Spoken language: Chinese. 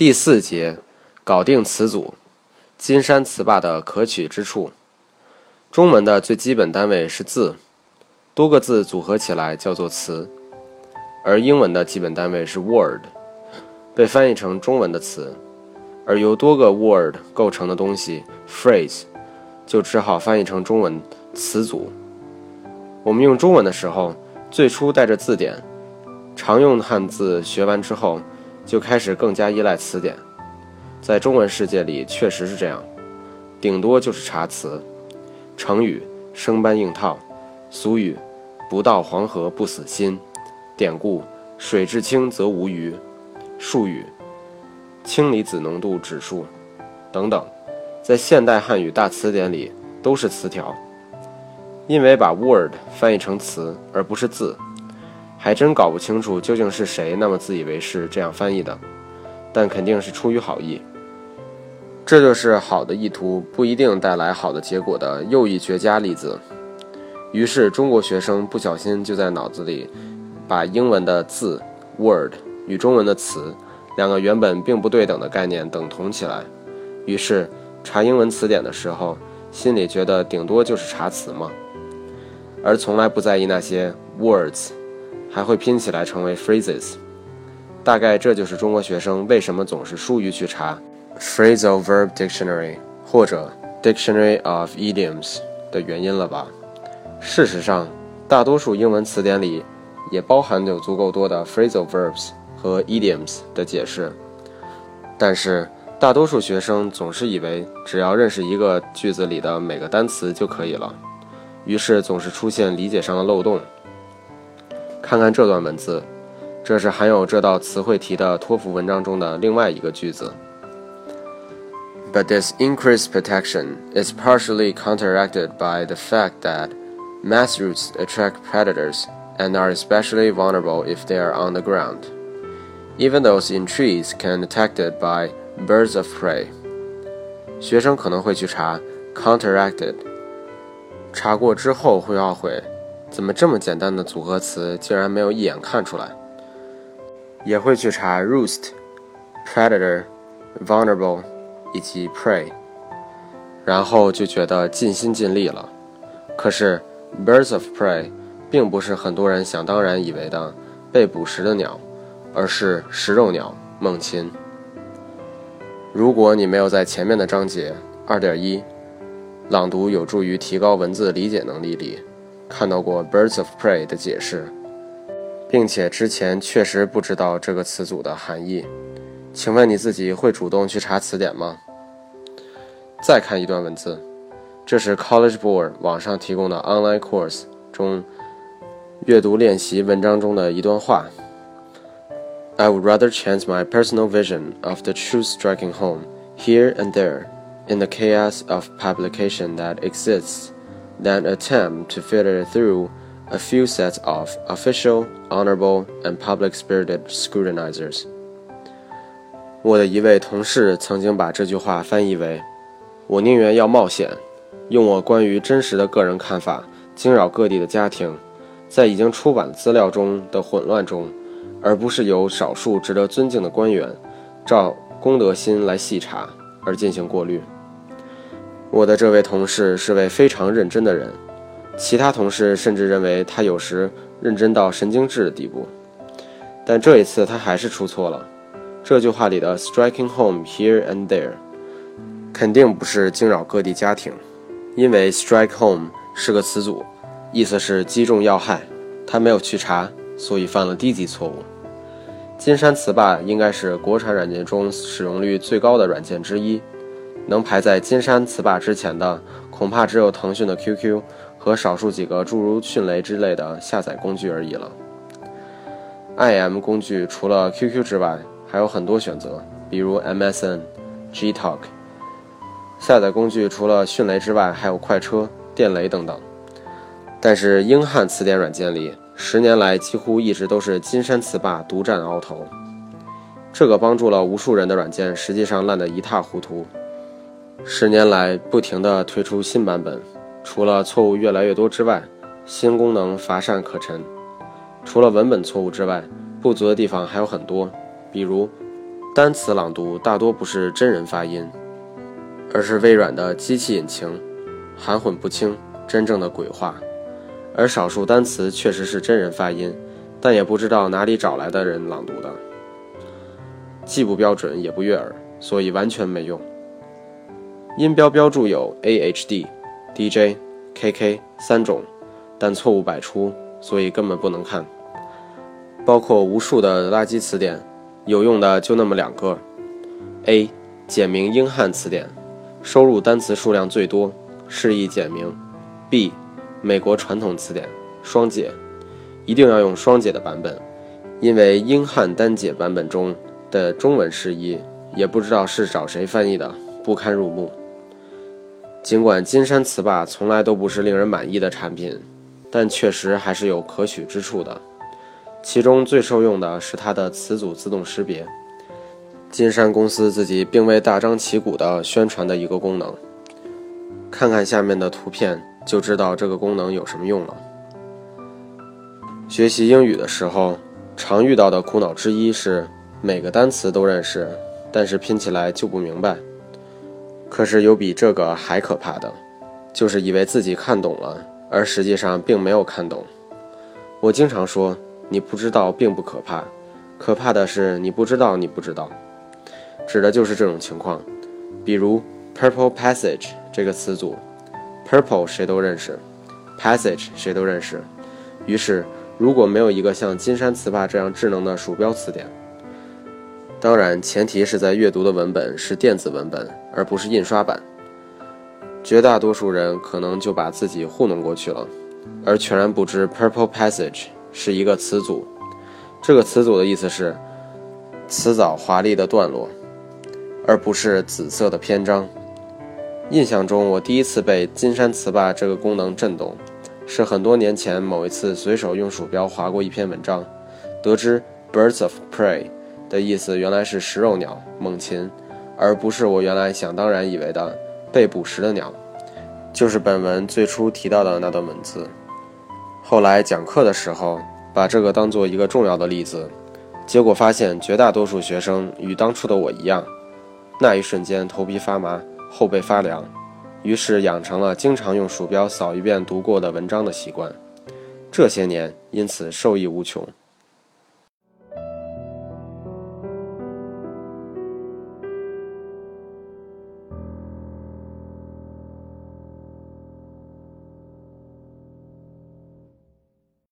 第四节，搞定词组，金山词霸的可取之处。中文的最基本单位是字，多个字组合起来叫做词，而英文的基本单位是 word，被翻译成中文的词，而由多个 word 构成的东西 phrase，就只好翻译成中文词组。我们用中文的时候，最初带着字典，常用汉字学完之后，就开始更加依赖词典。在中文世界里，确实是这样，顶多就是查词。成语生搬硬套，俗语不到黄河不死心，典故水至清则无鱼，术语氢离子浓度指数等等，在现代汉语大词典里都是词条。因为把 word 翻译成词而不是字，还真搞不清楚究竟是谁那么自以为是这样翻译的，但肯定是出于好意。这就是好的意图不一定带来好的结果的又一绝佳例子。于是，中国学生不小心就在脑子里把英文的字 word 与中文的词两个原本并不对等的概念等同起来。于是，查英文词典的时候，心里觉得顶多就是查词嘛，而从来不在意那些 words 还会拼起来成为 phrases。大概这就是中国学生为什么总是疏于去查。Phrasal Verb Dictionary 或者 Dictionary of Idioms 的原因了吧？事实上，大多数英文词典里也包含有足够多的 phrasal verbs 和 idioms 的解释。但是，大多数学生总是以为只要认识一个句子里的每个单词就可以了，于是总是出现理解上的漏洞。看看这段文字，这是含有这道词汇题的托福文章中的另外一个句子。But this increased protection is partially counteracted by the fact that mass roots attract predators and are especially vulnerable if they are on the ground. Even those in trees can detected by birds of prey. 学生可能会去查 counteracted，查过之后会懊悔， 怎么这么简单的组合词竟然没有一眼看出来？也会去查 roost、predator、vulnerable。以及 prey，然后就觉得尽心尽力了。可是 birds of prey 并不是很多人想当然以为的被捕食的鸟，而是食肉鸟猛禽。如果你没有在前面的章节二点一朗读有助于提高文字理解能力里看到过 birds of prey 的解释，并且之前确实不知道这个词组的含义。请问你自己会主动去查词典吗？再看一段文字，这是 College Board 网上提供的 online course 中阅读练习文章中的一段话。I would rather chance my personal vision of the truth striking home here and there in the chaos of publication that exists than attempt to filter through a few sets of official, honorable, and public-spirited scrutinizers. 我的一位同事曾经把这句话翻译为：“我宁愿要冒险，用我关于真实的个人看法惊扰各地的家庭，在已经出版资料中的混乱中，而不是由少数值得尊敬的官员照公德心来细查而进行过滤。”我的这位同事是位非常认真的人，其他同事甚至认为他有时认真到神经质的地步，但这一次他还是出错了。这句话里的 striking home here and there，肯定不是惊扰各地家庭，因为 strike home 是个词组，意思是击中要害。他没有去查，所以犯了低级错误。金山词霸应该是国产软件中使用率最高的软件之一，能排在金山词霸之前的，恐怕只有腾讯的 QQ 和少数几个诸如迅雷之类的下载工具而已了。IM 工具除了 QQ 之外，还有很多选择，比如 MSN、Gtalk。下载工具除了迅雷之外，还有快车、电雷等等。但是英汉词典软件里，十年来几乎一直都是金山词霸独占鳌头。这个帮助了无数人的软件，实际上烂得一塌糊涂。十年来不停地推出新版本，除了错误越来越多之外，新功能乏善可陈。除了文本错误之外，不足的地方还有很多。比如单词朗读大多不是真人发音，而是微软的机器引擎，含混不清，真正的鬼话。而少数单词确实是真人发音，但也不知道哪里找来的人朗读的，既不标准也不悦耳，所以完全没用。音标标注有 A H D、D J、K K 三种，但错误百出，所以根本不能看。包括无数的垃圾词典，有用的就那么两个。A 简明英汉词典，收入单词数量最多，释义简明。B 美国传统词典双解，一定要用双解的版本，因为英汉单解版本中的中文释义也不知道是找谁翻译的，不堪入目。尽管金山词霸从来都不是令人满意的产品，但确实还是有可取之处的。其中最受用的是它的词组自动识别，金山公司自己并未大张旗鼓地宣传的一个功能。看看下面的图片。就知道这个功能有什么用了。学习英语的时候，常遇到的苦恼之一是每个单词都认识，但是拼起来就不明白。可是有比这个还可怕的，就是以为自己看懂了，而实际上并没有看懂。我经常说，你不知道并不可怕，可怕的是你不知道你不知道，指的就是这种情况。比如 “purple passage” 这个词组。Purple 谁都认识，Passage 谁都认识。于是，如果没有一个像金山词霸这样智能的鼠标词典，当然前提是在阅读的文本是电子文本，而不是印刷版，绝大多数人可能就把自己糊弄过去了，而全然不知 Purple Passage 是一个词组。这个词组的意思是辞藻华丽的段落，而不是紫色的篇章。印象中，我第一次被金山词霸这个功能震动，是很多年前某一次随手用鼠标划过一篇文章，得知 birds of prey 的意思原来是食肉鸟、猛禽，而不是我原来想当然以为的被捕食的鸟，就是本文最初提到的那段文字。后来讲课的时候，把这个当做一个重要的例子，结果发现绝大多数学生与当初的我一样，那一瞬间头皮发麻。后背发凉，于是养成了经常用鼠标扫一遍读过的文章的习惯。这些年因此受益无穷。